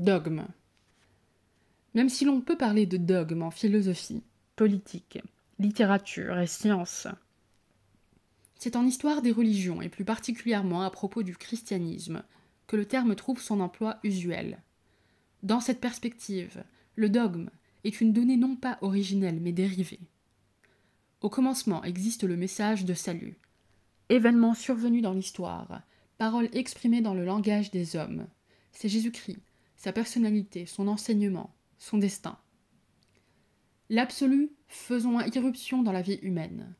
Dogme. Même si l'on peut parler de dogme en philosophie, politique, littérature et science, c'est en histoire des religions, et plus particulièrement à propos du christianisme, que le terme trouve son emploi usuel. Dans cette perspective, le dogme est une donnée non pas originelle mais dérivée. Au commencement existe le message de salut, événement survenu dans l'histoire, parole exprimée dans le langage des hommes. C'est Jésus-Christ, sa personnalité, son enseignement, son destin. L'absolu faisant irruption dans la vie humaine.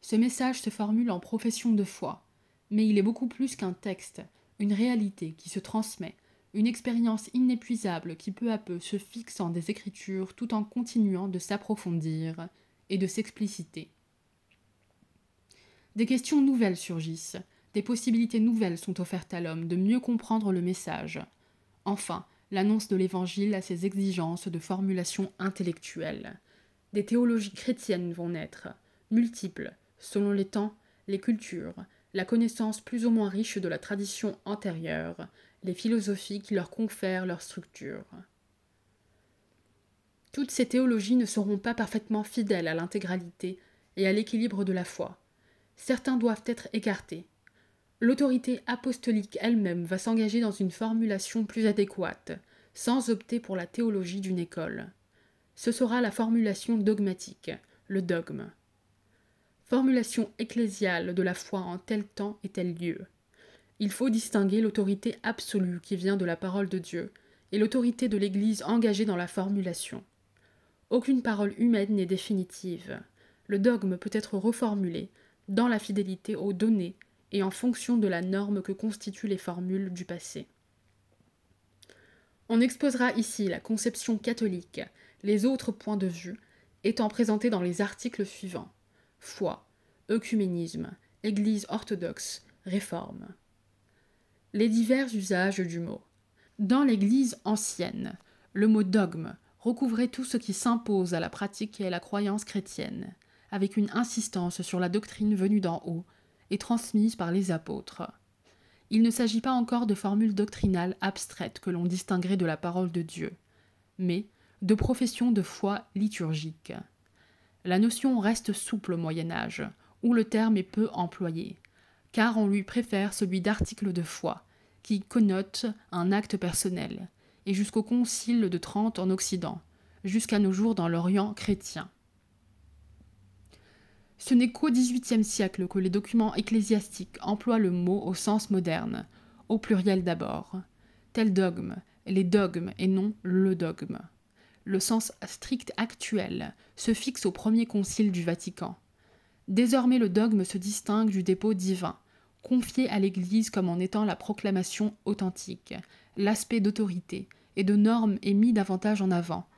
Ce message se formule en profession de foi, mais il est beaucoup plus qu'un texte, une réalité qui se transmet, une expérience inépuisable qui peu à peu se fixe en des écritures tout en continuant de s'approfondir et de s'expliciter. Des questions nouvelles surgissent, des possibilités nouvelles sont offertes à l'homme de mieux comprendre le message. Enfin, l'annonce de l'Évangile a ses exigences de formulation intellectuelle. Des théologies chrétiennes vont naître, multiples, selon les temps, les cultures, la connaissance plus ou moins riche de la tradition antérieure, les philosophies qui leur confèrent leur structure. Toutes ces théologies ne seront pas parfaitement fidèles à l'intégralité et à l'équilibre de la foi. Certains doivent être écartés. L'autorité apostolique elle-même va s'engager dans une formulation plus adéquate, sans opter pour la théologie d'une école. Ce sera la formulation dogmatique, le dogme formulation ecclésiale de la foi en tel temps et tel lieu. Il faut distinguer l'autorité absolue qui vient de la parole de Dieu et l'autorité de l'Église engagée dans la formulation. Aucune parole humaine n'est définitive. Le dogme peut être reformulé dans la fidélité aux données et en fonction de la norme que constituent les formules du passé. On exposera ici la conception catholique, les autres points de vue étant présentés dans les articles suivants foi, œcuménisme, Église orthodoxe, réforme. Les divers usages du mot. Dans l'Église ancienne, le mot dogme recouvrait tout ce qui s'impose à la pratique et à la croyance chrétienne, avec une insistance sur la doctrine venue d'en haut et transmise par les apôtres. Il ne s'agit pas encore de formules doctrinales abstraites que l'on distinguerait de la parole de Dieu, mais de professions de foi liturgique la notion reste souple au Moyen Âge, où le terme est peu employé, car on lui préfère celui d'article de foi, qui connote un acte personnel, et jusqu'au Concile de Trente en Occident, jusqu'à nos jours dans l'Orient chrétien. Ce n'est qu'au XVIIIe siècle que les documents ecclésiastiques emploient le mot au sens moderne, au pluriel d'abord. Tel dogme, les dogmes et non le dogme le sens strict actuel se fixe au premier concile du Vatican. Désormais le dogme se distingue du dépôt divin, confié à l'Église comme en étant la proclamation authentique, l'aspect d'autorité et de normes est mis davantage en avant,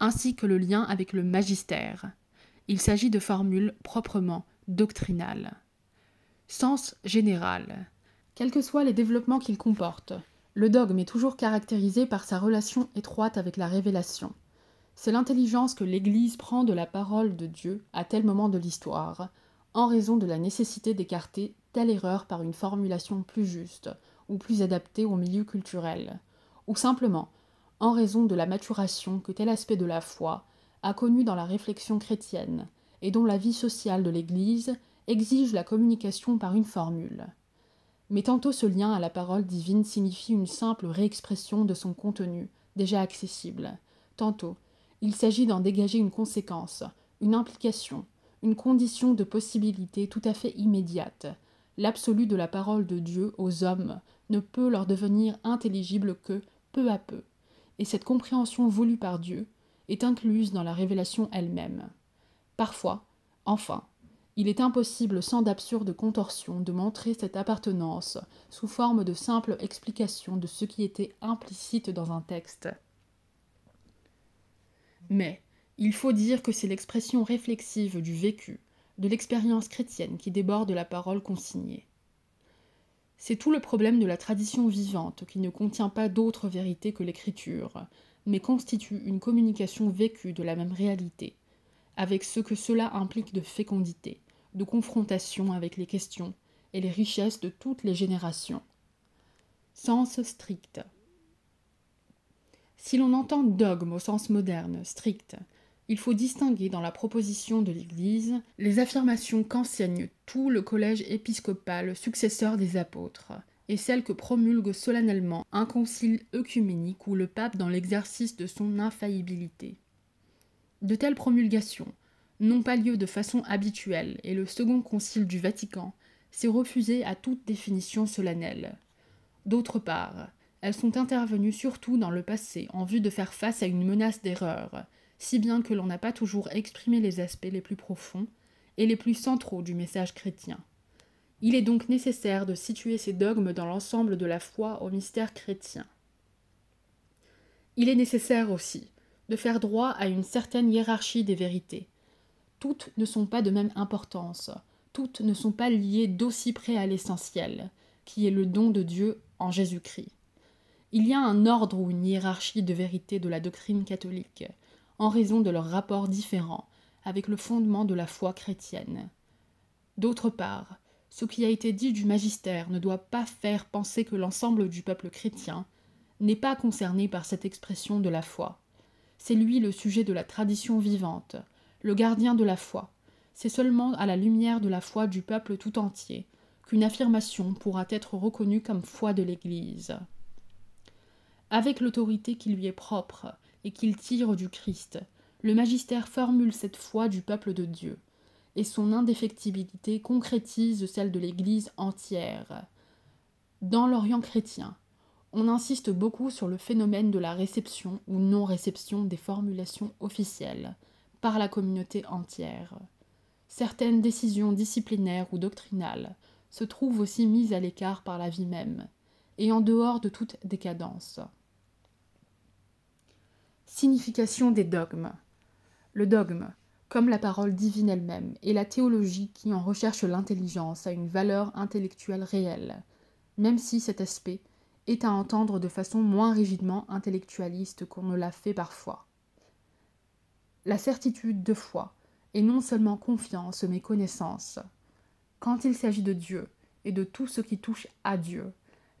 ainsi que le lien avec le magistère. Il s'agit de formules proprement doctrinales. Sens général. Quels que soient les développements qu'il comporte, le dogme est toujours caractérisé par sa relation étroite avec la révélation. C'est l'intelligence que l'Église prend de la parole de Dieu à tel moment de l'histoire, en raison de la nécessité d'écarter telle erreur par une formulation plus juste ou plus adaptée au milieu culturel, ou simplement en raison de la maturation que tel aspect de la foi a connu dans la réflexion chrétienne, et dont la vie sociale de l'Église exige la communication par une formule. Mais tantôt ce lien à la parole divine signifie une simple réexpression de son contenu, déjà accessible, tantôt il s'agit d'en dégager une conséquence, une implication, une condition de possibilité tout à fait immédiate. L'absolu de la parole de Dieu aux hommes ne peut leur devenir intelligible que peu à peu, et cette compréhension voulue par Dieu est incluse dans la révélation elle-même. Parfois, enfin, il est impossible sans d'absurdes contorsions de montrer cette appartenance sous forme de simple explication de ce qui était implicite dans un texte. Mais il faut dire que c'est l'expression réflexive du vécu, de l'expérience chrétienne qui déborde la parole consignée. C'est tout le problème de la tradition vivante qui ne contient pas d'autre vérité que l'écriture, mais constitue une communication vécue de la même réalité, avec ce que cela implique de fécondité, de confrontation avec les questions et les richesses de toutes les générations. Sens strict. Si l'on entend dogme au sens moderne, strict, il faut distinguer dans la proposition de l'Église les affirmations qu'enseigne tout le collège épiscopal successeur des apôtres, et celles que promulgue solennellement un concile œcuménique ou le pape dans l'exercice de son infaillibilité. De telles promulgations n'ont pas lieu de façon habituelle, et le second concile du Vatican s'est refusé à toute définition solennelle. D'autre part, elles sont intervenues surtout dans le passé en vue de faire face à une menace d'erreur, si bien que l'on n'a pas toujours exprimé les aspects les plus profonds et les plus centraux du message chrétien. Il est donc nécessaire de situer ces dogmes dans l'ensemble de la foi au mystère chrétien. Il est nécessaire aussi de faire droit à une certaine hiérarchie des vérités. Toutes ne sont pas de même importance, toutes ne sont pas liées d'aussi près à l'essentiel, qui est le don de Dieu en Jésus-Christ. Il y a un ordre ou une hiérarchie de vérité de la doctrine catholique, en raison de leurs rapports différents avec le fondement de la foi chrétienne. D'autre part, ce qui a été dit du magistère ne doit pas faire penser que l'ensemble du peuple chrétien n'est pas concerné par cette expression de la foi. C'est lui le sujet de la tradition vivante, le gardien de la foi. C'est seulement à la lumière de la foi du peuple tout entier qu'une affirmation pourra être reconnue comme foi de l'Église. Avec l'autorité qui lui est propre et qu'il tire du Christ, le magistère formule cette foi du peuple de Dieu et son indéfectibilité concrétise celle de l'Église entière. Dans l'Orient chrétien, on insiste beaucoup sur le phénomène de la réception ou non-réception des formulations officielles par la communauté entière. Certaines décisions disciplinaires ou doctrinales se trouvent aussi mises à l'écart par la vie même, et en dehors de toute décadence. Signification des dogmes. Le dogme, comme la parole divine elle-même, et la théologie qui en recherche l'intelligence a une valeur intellectuelle réelle, même si cet aspect est à entendre de façon moins rigidement intellectualiste qu'on ne l'a fait parfois. La certitude de foi est non seulement confiance mais connaissance. Quand il s'agit de Dieu et de tout ce qui touche à Dieu,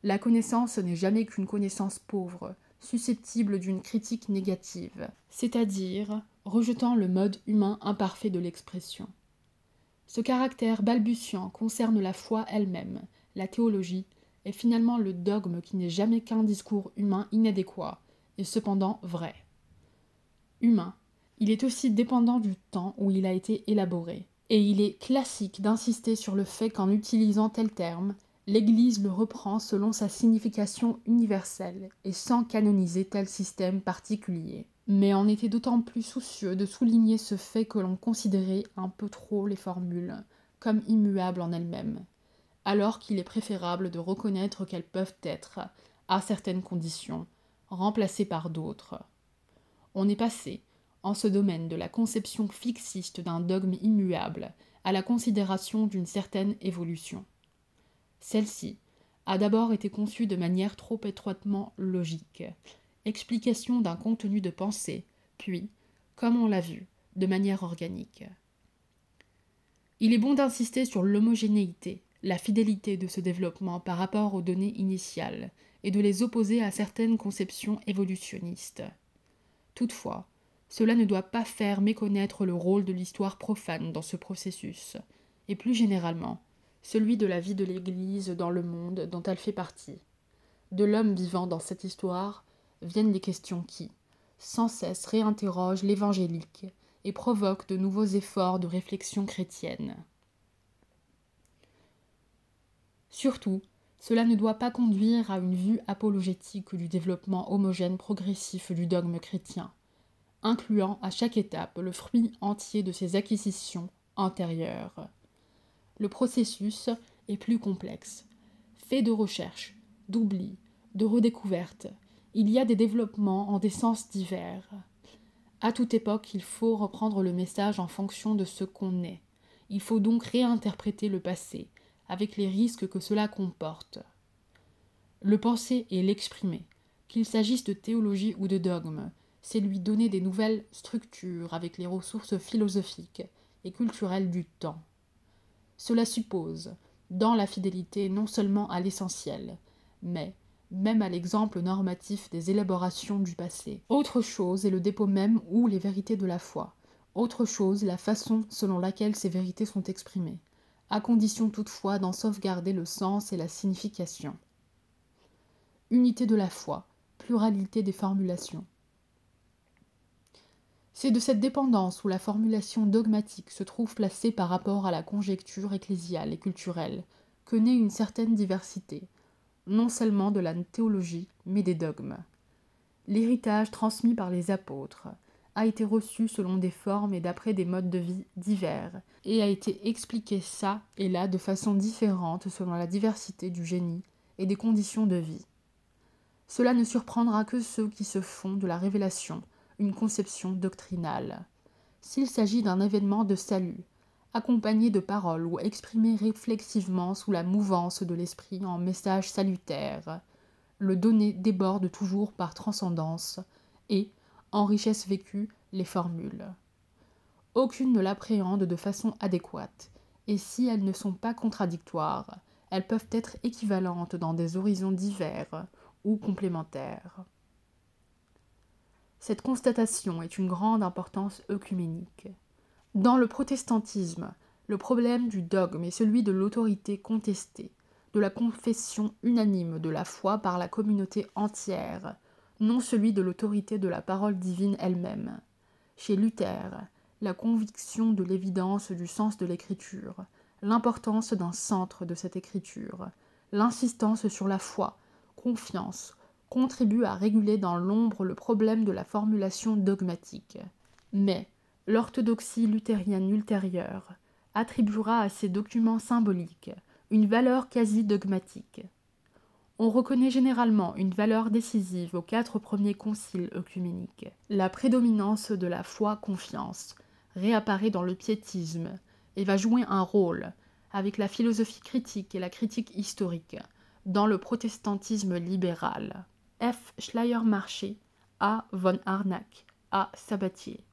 la connaissance n'est jamais qu'une connaissance pauvre, susceptible d'une critique négative, c'est-à-dire rejetant le mode humain imparfait de l'expression. Ce caractère balbutiant concerne la foi elle-même, la théologie, et finalement le dogme qui n'est jamais qu'un discours humain inadéquat, et cependant vrai. Humain, il est aussi dépendant du temps où il a été élaboré, et il est classique d'insister sur le fait qu'en utilisant tel terme, l'Église le reprend selon sa signification universelle et sans canoniser tel système particulier mais on était d'autant plus soucieux de souligner ce fait que l'on considérait un peu trop les formules comme immuables en elles-mêmes, alors qu'il est préférable de reconnaître qu'elles peuvent être, à certaines conditions, remplacées par d'autres. On est passé, en ce domaine de la conception fixiste d'un dogme immuable à la considération d'une certaine évolution. Celle-ci a d'abord été conçue de manière trop étroitement logique, explication d'un contenu de pensée, puis, comme on l'a vu, de manière organique. Il est bon d'insister sur l'homogénéité, la fidélité de ce développement par rapport aux données initiales, et de les opposer à certaines conceptions évolutionnistes. Toutefois, cela ne doit pas faire méconnaître le rôle de l'histoire profane dans ce processus, et plus généralement, celui de la vie de l'Église dans le monde dont elle fait partie, de l'homme vivant dans cette histoire viennent les questions qui, sans cesse, réinterrogent l'évangélique et provoquent de nouveaux efforts de réflexion chrétienne. Surtout, cela ne doit pas conduire à une vue apologétique du développement homogène progressif du dogme chrétien, incluant à chaque étape le fruit entier de ses acquisitions antérieures. Le processus est plus complexe, fait de recherches, d'oubli, de redécouvertes, il y a des développements en des sens divers. À toute époque, il faut reprendre le message en fonction de ce qu'on est. Il faut donc réinterpréter le passé, avec les risques que cela comporte. Le penser et l'exprimer, qu'il s'agisse de théologie ou de dogme, c'est lui donner des nouvelles structures avec les ressources philosophiques et culturelles du temps. Cela suppose, dans la fidélité non seulement à l'essentiel, mais même à l'exemple normatif des élaborations du passé. Autre chose est le dépôt même ou les vérités de la foi. Autre chose, la façon selon laquelle ces vérités sont exprimées, à condition toutefois d'en sauvegarder le sens et la signification. Unité de la foi, pluralité des formulations. C'est de cette dépendance où la formulation dogmatique se trouve placée par rapport à la conjecture ecclésiale et culturelle que naît une certaine diversité, non seulement de la théologie, mais des dogmes. L'héritage transmis par les apôtres a été reçu selon des formes et d'après des modes de vie divers, et a été expliqué ça et là de façon différente selon la diversité du génie et des conditions de vie. Cela ne surprendra que ceux qui se font de la révélation une conception doctrinale. S'il s'agit d'un événement de salut, accompagné de paroles ou exprimé réflexivement sous la mouvance de l'esprit en message salutaire. Le donné déborde toujours par transcendance et, en richesse vécue, les formules. Aucune ne l'appréhende de façon adéquate, et si elles ne sont pas contradictoires, elles peuvent être équivalentes dans des horizons divers ou complémentaires. Cette constatation est une grande importance œcuménique. Dans le protestantisme, le problème du dogme est celui de l'autorité contestée, de la confession unanime de la foi par la communauté entière, non celui de l'autorité de la parole divine elle-même. Chez Luther, la conviction de l'évidence du sens de l'écriture, l'importance d'un centre de cette écriture, l'insistance sur la foi, confiance, contribuent à réguler dans l'ombre le problème de la formulation dogmatique. Mais, l'orthodoxie luthérienne ultérieure attribuera à ces documents symboliques une valeur quasi dogmatique. On reconnaît généralement une valeur décisive aux quatre premiers conciles œcuméniques. La prédominance de la foi-confiance réapparaît dans le piétisme et va jouer un rôle, avec la philosophie critique et la critique historique, dans le protestantisme libéral. F. Schleiermacher, A. von Arnack, A. Sabatier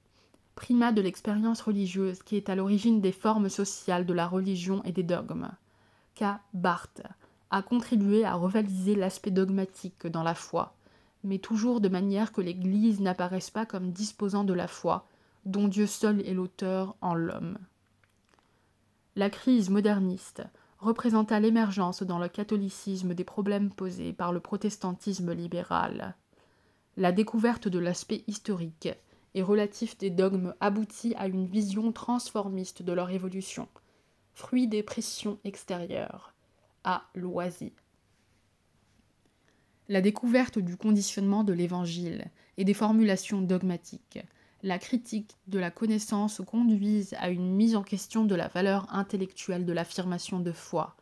primat de l'expérience religieuse qui est à l'origine des formes sociales de la religion et des dogmes. K. Barth a contribué à revaliser l'aspect dogmatique dans la foi, mais toujours de manière que l'Église n'apparaisse pas comme disposant de la foi, dont Dieu seul est l'auteur en l'homme. La crise moderniste représenta l'émergence dans le catholicisme des problèmes posés par le protestantisme libéral. La découverte de l'aspect historique et relatif des dogmes aboutit à une vision transformiste de leur évolution, fruit des pressions extérieures, à loisir. La découverte du conditionnement de l'Évangile et des formulations dogmatiques, la critique de la connaissance conduisent à une mise en question de la valeur intellectuelle de l'affirmation de foi,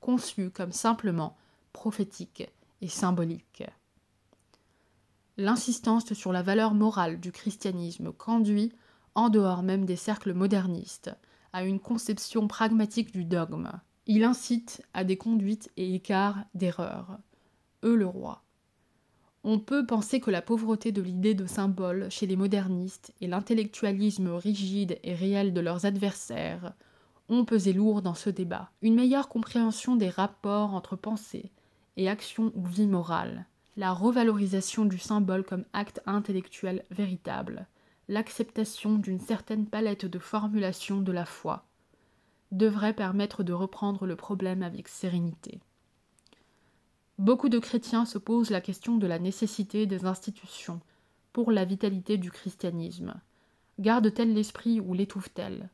conçue comme simplement prophétique et symbolique. L'insistance sur la valeur morale du christianisme conduit, en dehors même des cercles modernistes, à une conception pragmatique du dogme. Il incite à des conduites et écarts d'erreur. Eux le roi. On peut penser que la pauvreté de l'idée de symbole chez les modernistes et l'intellectualisme rigide et réel de leurs adversaires ont pesé lourd dans ce débat. Une meilleure compréhension des rapports entre pensée et action ou vie morale la revalorisation du symbole comme acte intellectuel véritable, l'acceptation d'une certaine palette de formulations de la foi, devrait permettre de reprendre le problème avec sérénité. Beaucoup de chrétiens se posent la question de la nécessité des institutions pour la vitalité du christianisme. Garde-t-elle l'esprit ou l'étouffe-t-elle?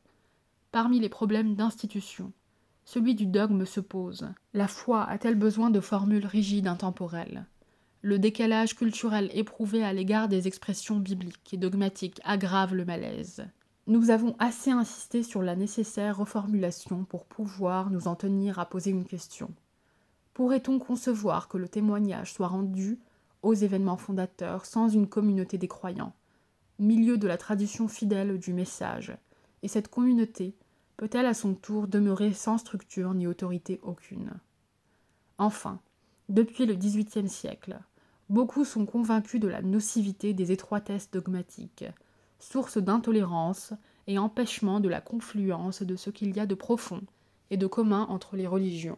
Parmi les problèmes d'institution, celui du dogme se pose. La foi a-t-elle besoin de formules rigides intemporelles? Le décalage culturel éprouvé à l'égard des expressions bibliques et dogmatiques aggrave le malaise. Nous avons assez insisté sur la nécessaire reformulation pour pouvoir nous en tenir à poser une question. Pourrait-on concevoir que le témoignage soit rendu aux événements fondateurs sans une communauté des croyants, milieu de la tradition fidèle du message, et cette communauté peut-elle à son tour demeurer sans structure ni autorité aucune? Enfin, depuis le XVIIIe siècle, Beaucoup sont convaincus de la nocivité des étroitesses dogmatiques, source d'intolérance et empêchement de la confluence de ce qu'il y a de profond et de commun entre les religions.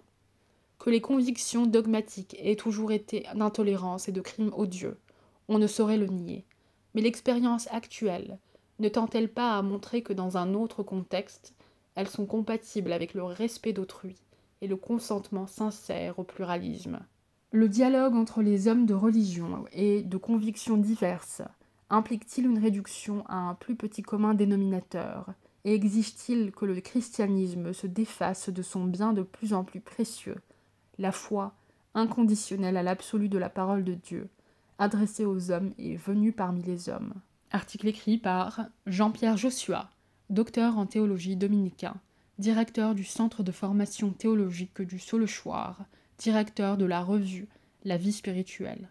Que les convictions dogmatiques aient toujours été d'intolérance et de crimes odieux, on ne saurait le nier. Mais l'expérience actuelle ne tend-elle pas à montrer que dans un autre contexte, elles sont compatibles avec le respect d'autrui et le consentement sincère au pluralisme? Le dialogue entre les hommes de religion et de convictions diverses implique-t-il une réduction à un plus petit commun dénominateur? Et exige-t-il que le christianisme se défasse de son bien de plus en plus précieux, la foi inconditionnelle à l'absolu de la parole de Dieu, adressée aux hommes et venue parmi les hommes. Article écrit par Jean-Pierre Joshua, docteur en théologie dominicain, directeur du Centre de formation théologique du Saulechoir, directeur de la revue La vie spirituelle.